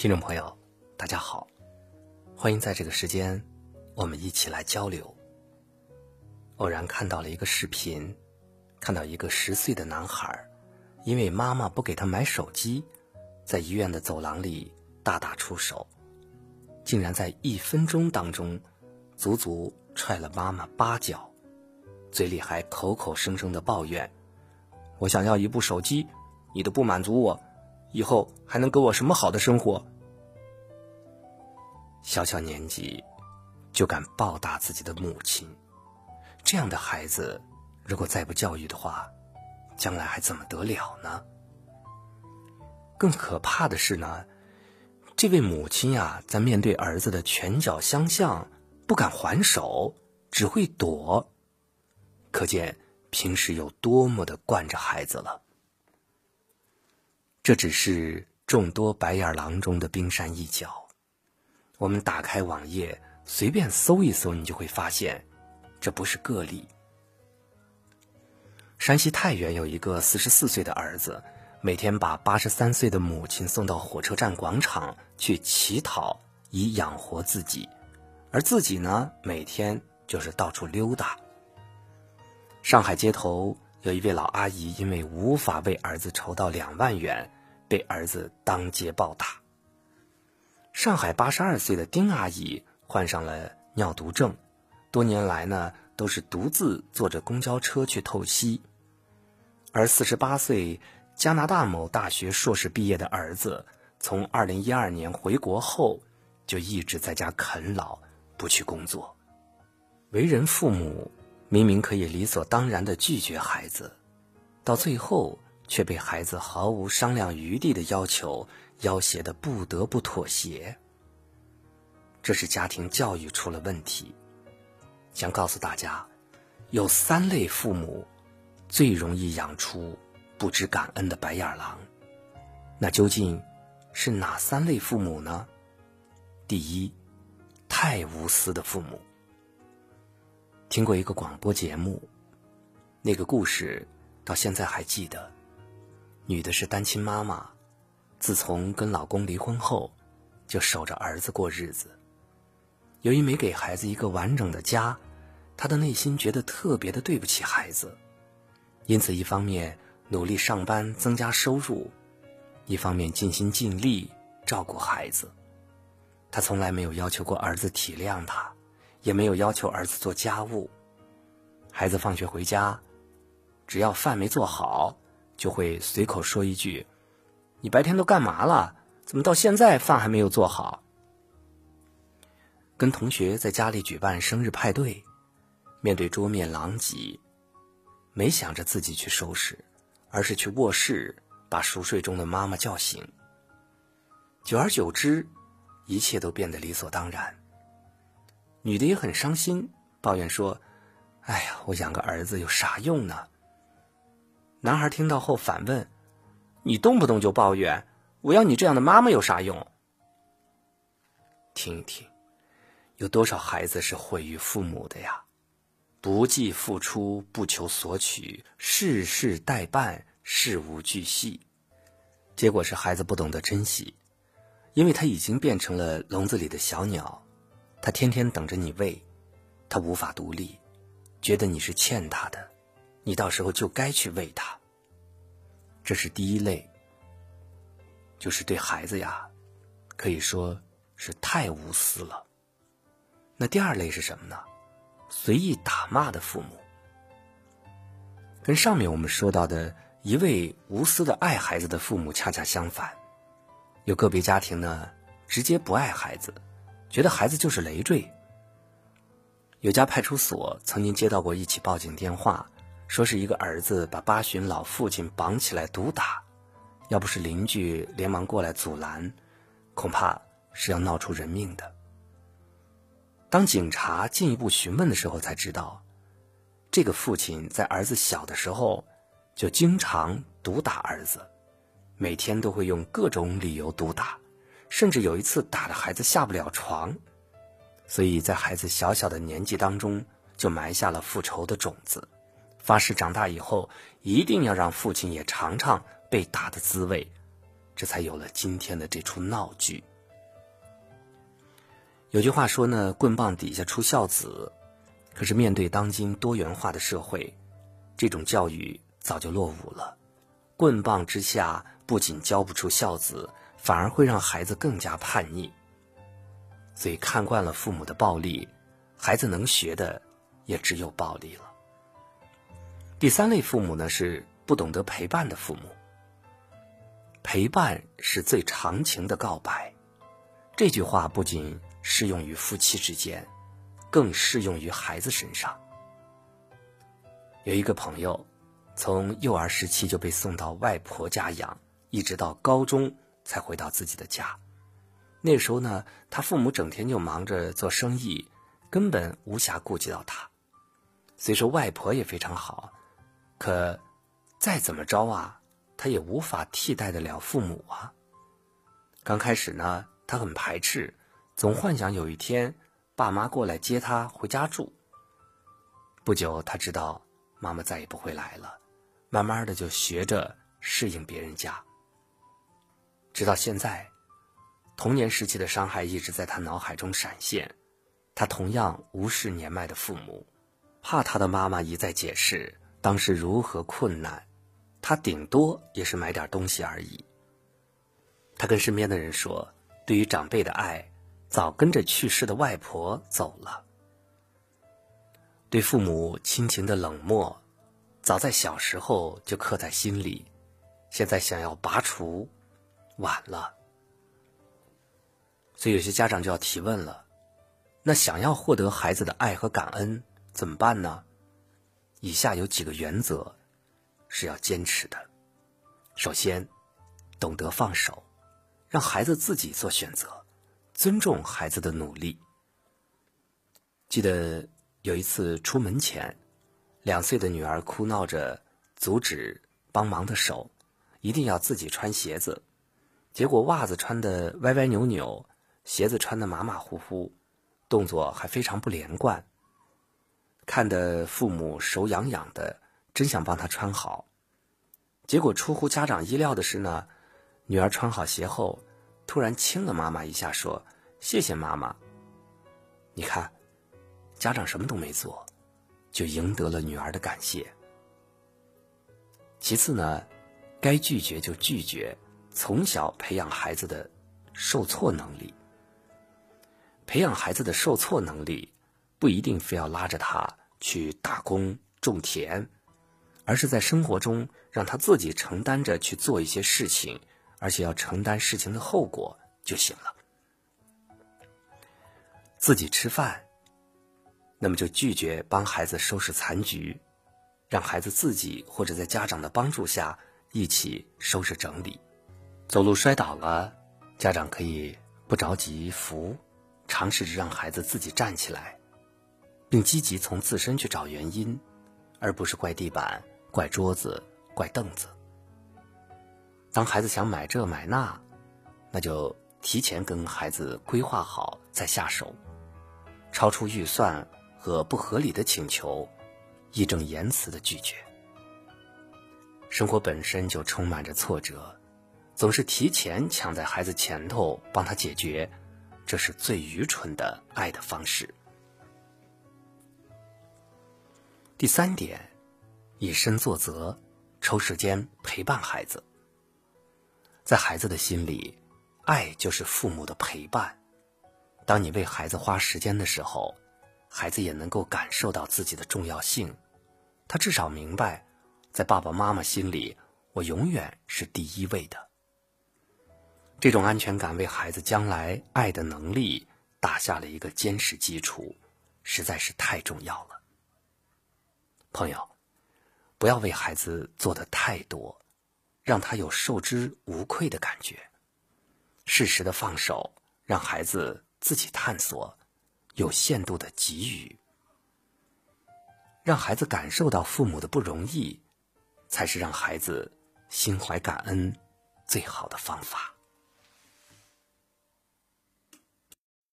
听众朋友，大家好，欢迎在这个时间，我们一起来交流。偶然看到了一个视频，看到一个十岁的男孩，因为妈妈不给他买手机，在医院的走廊里大打出手，竟然在一分钟当中，足足踹了妈妈八脚，嘴里还口口声声的抱怨：“我想要一部手机，你都不满足我。”以后还能给我什么好的生活？小小年纪就敢暴打自己的母亲，这样的孩子，如果再不教育的话，将来还怎么得了呢？更可怕的是呢，这位母亲呀，在面对儿子的拳脚相向，不敢还手，只会躲，可见平时有多么的惯着孩子了。这只是众多白眼狼中的冰山一角。我们打开网页，随便搜一搜，你就会发现，这不是个例。山西太原有一个四十四岁的儿子，每天把八十三岁的母亲送到火车站广场去乞讨，以养活自己，而自己呢，每天就是到处溜达。上海街头。有一位老阿姨，因为无法为儿子筹到两万元，被儿子当街暴打。上海八十二岁的丁阿姨患上了尿毒症，多年来呢都是独自坐着公交车去透析。而四十八岁加拿大某大学硕士毕业的儿子，从二零一二年回国后，就一直在家啃老，不去工作。为人父母。明明可以理所当然的拒绝孩子，到最后却被孩子毫无商量余地的要求要挟的不得不妥协。这是家庭教育出了问题。想告诉大家，有三类父母最容易养出不知感恩的白眼狼。那究竟是哪三类父母呢？第一，太无私的父母。听过一个广播节目，那个故事到现在还记得。女的是单亲妈妈，自从跟老公离婚后，就守着儿子过日子。由于没给孩子一个完整的家，她的内心觉得特别的对不起孩子，因此一方面努力上班增加收入，一方面尽心尽力照顾孩子。她从来没有要求过儿子体谅她。也没有要求儿子做家务，孩子放学回家，只要饭没做好，就会随口说一句：“你白天都干嘛了？怎么到现在饭还没有做好？”跟同学在家里举办生日派对，面对桌面狼藉，没想着自己去收拾，而是去卧室把熟睡中的妈妈叫醒。久而久之，一切都变得理所当然。女的也很伤心，抱怨说：“哎呀，我养个儿子有啥用呢？”男孩听到后反问：“你动不动就抱怨，我要你这样的妈妈有啥用？”听一听，有多少孩子是毁于父母的呀？不计付出，不求索取，事事代办，事无巨细，结果是孩子不懂得珍惜，因为他已经变成了笼子里的小鸟。他天天等着你喂，他无法独立，觉得你是欠他的，你到时候就该去喂他。这是第一类，就是对孩子呀，可以说是太无私了。那第二类是什么呢？随意打骂的父母，跟上面我们说到的一位无私的爱孩子的父母恰恰相反，有个别家庭呢，直接不爱孩子。觉得孩子就是累赘。有家派出所曾经接到过一起报警电话，说是一个儿子把八旬老父亲绑起来毒打，要不是邻居连忙过来阻拦，恐怕是要闹出人命的。当警察进一步询问的时候，才知道，这个父亲在儿子小的时候就经常毒打儿子，每天都会用各种理由毒打。甚至有一次打的孩子下不了床，所以在孩子小小的年纪当中就埋下了复仇的种子，发誓长大以后一定要让父亲也尝尝被打的滋味，这才有了今天的这出闹剧。有句话说呢，棍棒底下出孝子。可是面对当今多元化的社会，这种教育早就落伍了。棍棒之下不仅教不出孝子，反而会让孩子更加叛逆。所以看惯了父母的暴力，孩子能学的也只有暴力了。第三类父母呢，是不懂得陪伴的父母。陪伴是最长情的告白，这句话不仅。适用于夫妻之间，更适用于孩子身上。有一个朋友，从幼儿时期就被送到外婆家养，一直到高中才回到自己的家。那时候呢，他父母整天就忙着做生意，根本无暇顾及到他。虽说外婆也非常好，可再怎么着啊，他也无法替代得了父母啊。刚开始呢，他很排斥。总幻想有一天，爸妈过来接他回家住。不久，他知道妈妈再也不会来了，慢慢的就学着适应别人家。直到现在，童年时期的伤害一直在他脑海中闪现。他同样无视年迈的父母，怕他的妈妈一再解释当时如何困难，他顶多也是买点东西而已。他跟身边的人说，对于长辈的爱。早跟着去世的外婆走了，对父母亲情的冷漠，早在小时候就刻在心里，现在想要拔除，晚了。所以有些家长就要提问了：那想要获得孩子的爱和感恩怎么办呢？以下有几个原则是要坚持的。首先，懂得放手，让孩子自己做选择。尊重孩子的努力。记得有一次出门前，两岁的女儿哭闹着阻止帮忙的手，一定要自己穿鞋子。结果袜子穿的歪歪扭扭，鞋子穿的马马虎虎，动作还非常不连贯。看得父母手痒痒的，真想帮她穿好。结果出乎家长意料的是呢，女儿穿好鞋后。突然亲了妈妈一下，说：“谢谢妈妈。”你看，家长什么都没做，就赢得了女儿的感谢。其次呢，该拒绝就拒绝，从小培养孩子的受挫能力。培养孩子的受挫能力，不一定非要拉着他去打工种田，而是在生活中让他自己承担着去做一些事情。而且要承担事情的后果就行了。自己吃饭，那么就拒绝帮孩子收拾残局，让孩子自己或者在家长的帮助下一起收拾整理。走路摔倒了，家长可以不着急扶，尝试着让孩子自己站起来，并积极从自身去找原因，而不是怪地板、怪桌子、怪凳子。当孩子想买这买那，那就提前跟孩子规划好再下手。超出预算和不合理的请求，义正言辞的拒绝。生活本身就充满着挫折，总是提前抢在孩子前头帮他解决，这是最愚蠢的爱的方式。第三点，以身作则，抽时间陪伴孩子。在孩子的心里，爱就是父母的陪伴。当你为孩子花时间的时候，孩子也能够感受到自己的重要性。他至少明白，在爸爸妈妈心里，我永远是第一位的。这种安全感为孩子将来爱的能力打下了一个坚实基础，实在是太重要了。朋友，不要为孩子做的太多。让他有受之无愧的感觉，适时的放手，让孩子自己探索，有限度的给予，让孩子感受到父母的不容易，才是让孩子心怀感恩最好的方法。